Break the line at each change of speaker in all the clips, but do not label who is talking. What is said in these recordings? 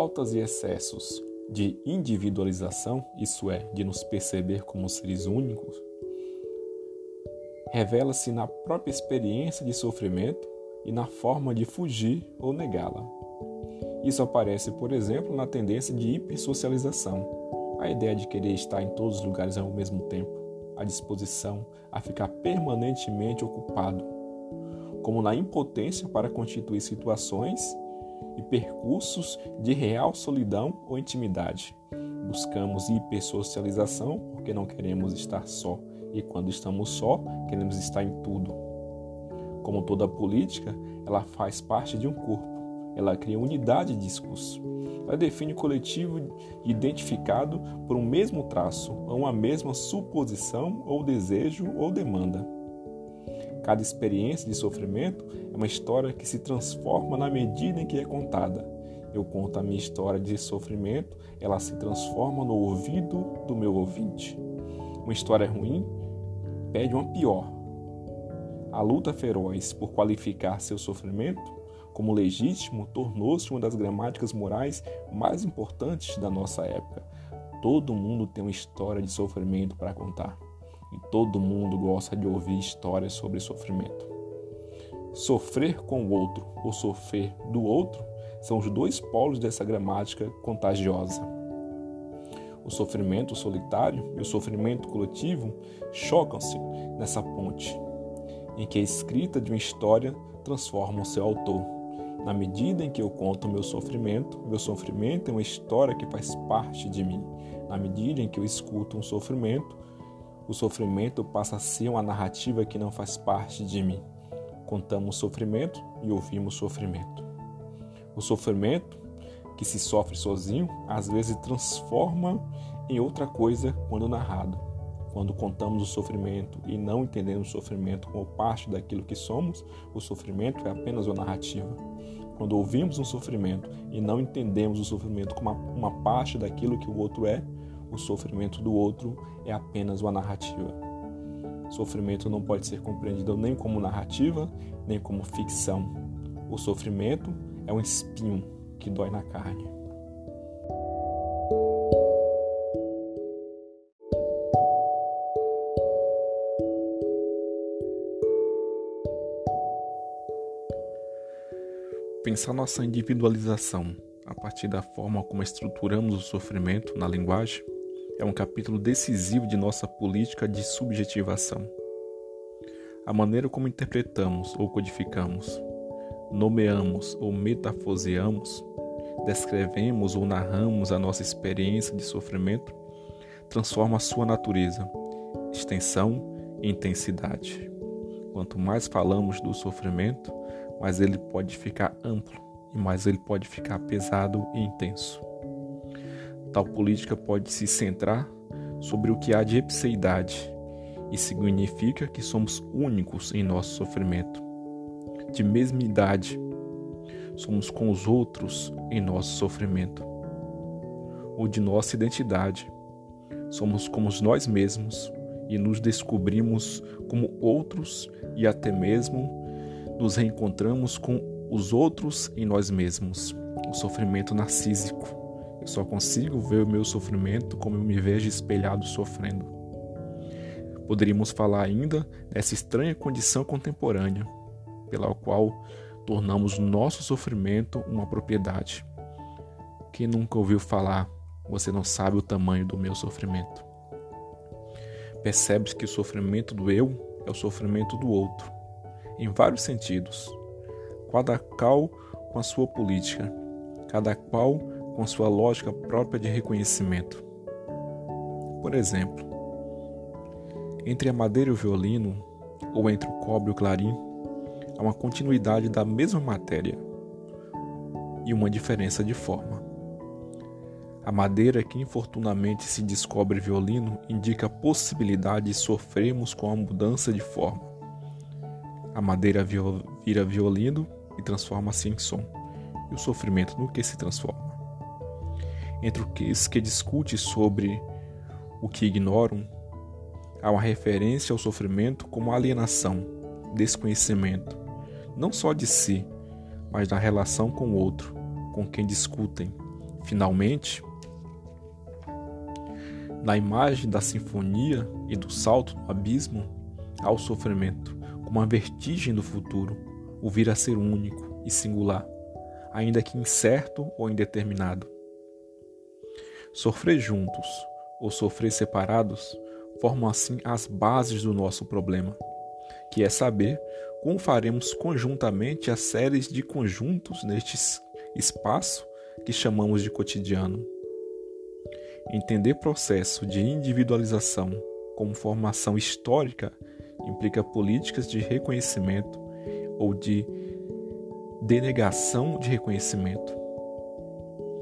faltas e excessos de individualização, isso é, de nos perceber como seres únicos, revela-se na própria experiência de sofrimento e na forma de fugir ou negá-la. Isso aparece, por exemplo, na tendência de hipersocialização, a ideia de querer estar em todos os lugares ao mesmo tempo, a disposição a ficar permanentemente ocupado, como na impotência para constituir situações e percursos de real solidão ou intimidade. Buscamos hipersocialização porque não queremos estar só, e quando estamos só, queremos estar em tudo. Como toda política, ela faz parte de um corpo, ela cria unidade de discurso. Ela define o coletivo identificado por um mesmo traço, ou uma mesma suposição, ou desejo, ou demanda. Cada experiência de sofrimento é uma história que se transforma na medida em que é contada. Eu conto a minha história de sofrimento, ela se transforma no ouvido do meu ouvinte. Uma história ruim pede uma pior. A luta feroz por qualificar seu sofrimento como legítimo tornou-se uma das gramáticas morais mais importantes da nossa época. Todo mundo tem uma história de sofrimento para contar e todo mundo gosta de ouvir histórias sobre sofrimento. Sofrer com o outro ou sofrer do outro são os dois polos dessa gramática contagiosa. O sofrimento solitário e o sofrimento coletivo chocam-se nessa ponte, em que a escrita de uma história transforma o seu autor. Na medida em que eu conto meu sofrimento, meu sofrimento é uma história que faz parte de mim. Na medida em que eu escuto um sofrimento, o sofrimento passa a ser uma narrativa que não faz parte de mim. Contamos sofrimento e ouvimos sofrimento. O sofrimento que se sofre sozinho às vezes transforma em outra coisa quando narrado. Quando contamos o sofrimento e não entendemos o sofrimento como parte daquilo que somos, o sofrimento é apenas uma narrativa. Quando ouvimos um sofrimento e não entendemos o sofrimento como uma, parte daquilo que o outro é, o sofrimento do outro é apenas uma narrativa. Sofrimento não pode ser compreendido nem como narrativa, nem como ficção. O sofrimento é um espinho que dói na carne. Pensar nossa individualização a partir da forma como estruturamos o sofrimento na linguagem é um capítulo decisivo de nossa política de subjetivação. A maneira como interpretamos ou codificamos, nomeamos ou metafoseamos, descrevemos ou narramos a nossa experiência de sofrimento transforma a sua natureza, extensão e intensidade. Quanto mais falamos do sofrimento, mais ele pode ficar amplo e mais ele pode ficar pesado e intenso. Tal política pode se centrar sobre o que há de epseidade e significa que somos únicos em nosso sofrimento. De mesma idade, somos com os outros em nosso sofrimento. Ou de nossa identidade, somos como nós mesmos e nos descobrimos como outros e até mesmo nos reencontramos com os outros em nós mesmos. O sofrimento narcísico eu só consigo ver o meu sofrimento como eu me vejo espelhado sofrendo. Poderíamos falar ainda dessa estranha condição contemporânea, pela qual tornamos nosso sofrimento uma propriedade. Quem nunca ouviu falar, você não sabe o tamanho do meu sofrimento. Percebes que o sofrimento do eu é o sofrimento do outro, em vários sentidos, cada qual com a sua política, cada qual com sua lógica própria de reconhecimento. Por exemplo, entre a madeira e o violino, ou entre o cobre e o clarim, há uma continuidade da mesma matéria e uma diferença de forma. A madeira que infortunadamente se descobre violino indica a possibilidade de sofrermos com a mudança de forma. A madeira vira violino e transforma-se em som, e o sofrimento no que se transforma entre os que discute sobre o que ignoram, há uma referência ao sofrimento como alienação, desconhecimento, não só de si, mas da relação com o outro, com quem discutem, Finalmente, na imagem da sinfonia e do salto no abismo, há o sofrimento, como a vertigem do futuro, o vir a ser único e singular, ainda que incerto ou indeterminado. Sofrer juntos ou sofrer separados formam assim as bases do nosso problema, que é saber como faremos conjuntamente as séries de conjuntos neste espaço que chamamos de cotidiano. Entender processo de individualização como formação histórica implica políticas de reconhecimento ou de denegação de reconhecimento.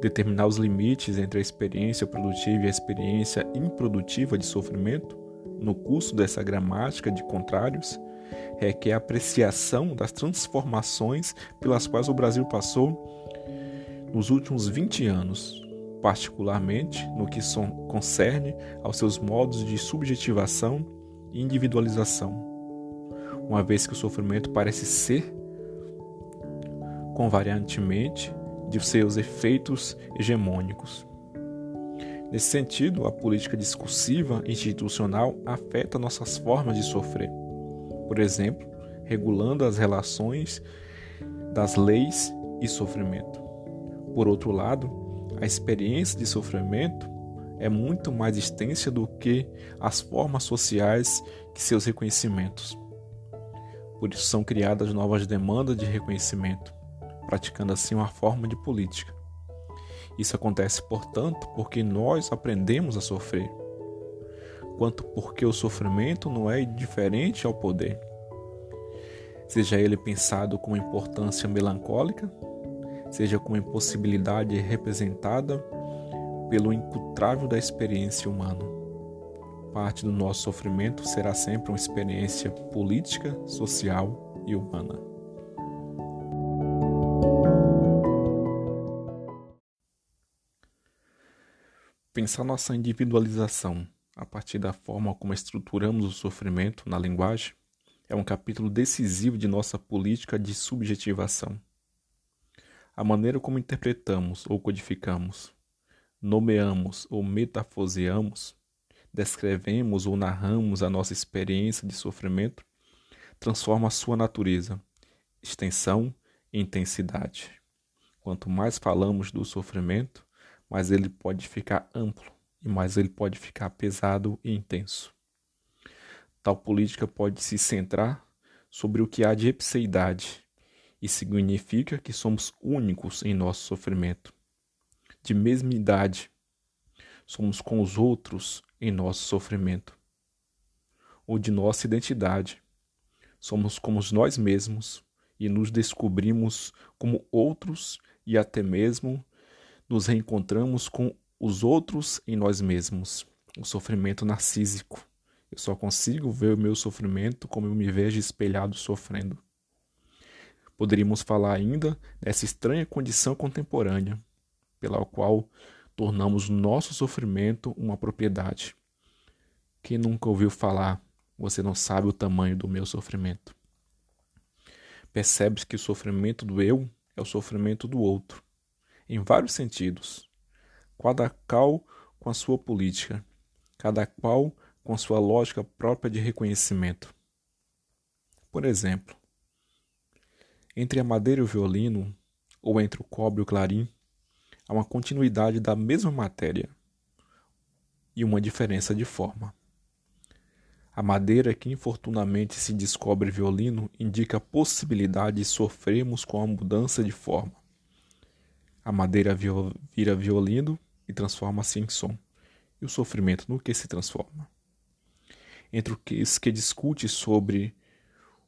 Determinar os limites entre a experiência produtiva e a experiência improdutiva de sofrimento no curso dessa gramática de contrários requer apreciação das transformações pelas quais o Brasil passou nos últimos 20 anos, particularmente no que concerne aos seus modos de subjetivação e individualização, uma vez que o sofrimento parece ser, convariantemente, de seus efeitos hegemônicos. Nesse sentido, a política discursiva institucional afeta nossas formas de sofrer. Por exemplo, regulando as relações das leis e sofrimento. Por outro lado, a experiência de sofrimento é muito mais extensa do que as formas sociais que seus reconhecimentos. Por isso são criadas novas demandas de reconhecimento, praticando assim uma forma de política. Isso acontece, portanto, porque nós aprendemos a sofrer, quanto porque o sofrimento não é indiferente ao poder. Seja ele pensado com importância melancólica seja com impossibilidade representada pelo incutável da experiência humana. Parte do nosso sofrimento será sempre uma experiência política, social e humana. Pensar nossa individualização a partir da forma como estruturamos o sofrimento na linguagem é um capítulo decisivo de nossa política de subjetivação a maneira como interpretamos ou codificamos, nomeamos ou metafoseamos, descrevemos ou narramos a nossa experiência de sofrimento, transforma a sua natureza, extensão e intensidade. Quanto mais falamos do sofrimento, mais ele pode ficar amplo e mais ele pode ficar pesado e intenso. Tal política pode se centrar sobre o que há de epseidade e significa que somos únicos em nosso sofrimento. De mesma idade, somos com os outros em nosso sofrimento. Ou de nossa identidade, somos como nós mesmos e nos descobrimos como outros e até mesmo nos reencontramos com os outros em nós mesmos. O sofrimento narcísico. Eu só consigo ver o meu sofrimento como eu me vejo espelhado sofrendo. Poderíamos falar ainda dessa estranha condição contemporânea, pela qual tornamos nosso sofrimento uma propriedade. Quem nunca ouviu falar, você não sabe o tamanho do meu sofrimento. Percebes que o sofrimento do eu é o sofrimento do outro, em vários sentidos, cada qual com a sua política, cada qual com a sua lógica própria de reconhecimento. Por exemplo, entre a madeira e o violino, ou entre o cobre e o clarim, há uma continuidade da mesma matéria e uma diferença de forma. A madeira que infortunadamente se descobre violino indica a possibilidade de sofrermos com a mudança de forma. A madeira vira violino e transforma-se em som, e o sofrimento no que se transforma. Entre os que discute sobre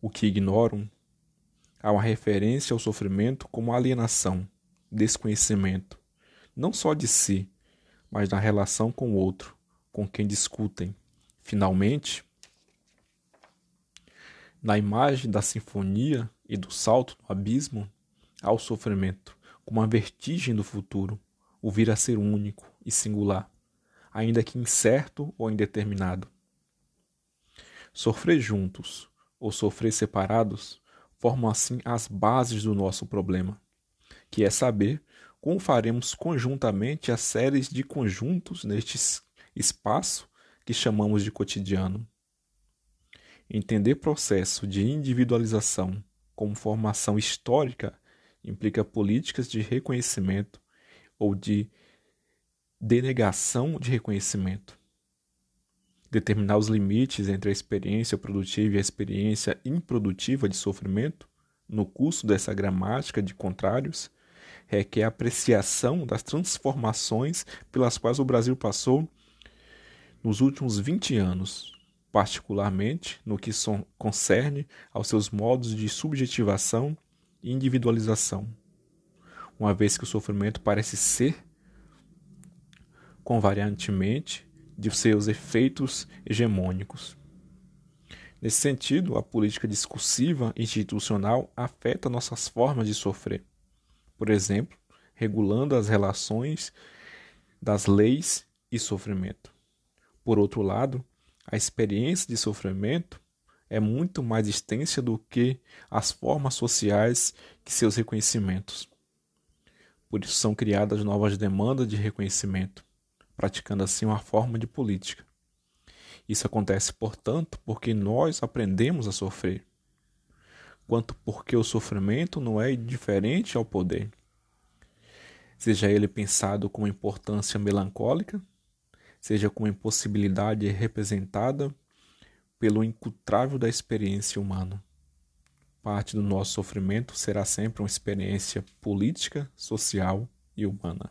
o que ignoram, Há uma referência ao sofrimento como alienação, desconhecimento, não só de si, mas na relação com o outro, com quem discutem. Finalmente, na imagem da sinfonia e do salto no abismo, há o sofrimento, como a vertigem do futuro, o vir a ser único e singular, ainda que incerto ou indeterminado. Sofrer juntos ou sofrer separados formam assim as bases do nosso problema, que é saber como faremos conjuntamente as séries de conjuntos neste espaço que chamamos de cotidiano. Entender processo de individualização como formação histórica implica políticas de reconhecimento ou de denegação de reconhecimento. Determinar os limites entre a experiência produtiva e a experiência improdutiva de sofrimento, no curso dessa gramática de contrários, requer apreciação das transformações pelas quais o Brasil passou nos últimos 20 anos, particularmente no que concerne aos seus modos de subjetivação individualização, uma vez que o sofrimento parece ser convariantemente de seus efeitos hegemônicos. Nesse sentido, a política discursiva institucional afeta nossas formas de sofrer. Por exemplo, regulando as relações das leis e sofrimento. Por outro lado, a experiência de sofrimento é muito mais extensa do que as formas sociais que seus reconhecimentos. Por isso são criadas novas demandas de reconhecimento praticando assim uma forma de política. Isso acontece, portanto, porque nós aprendemos a sofrer, quanto porque o sofrimento não é indiferente ao poder. Seja ele pensado com importância melancólica, seja com impossibilidade representada pelo incultrável da experiência humana. Parte do nosso sofrimento será sempre uma experiência política, social e humana.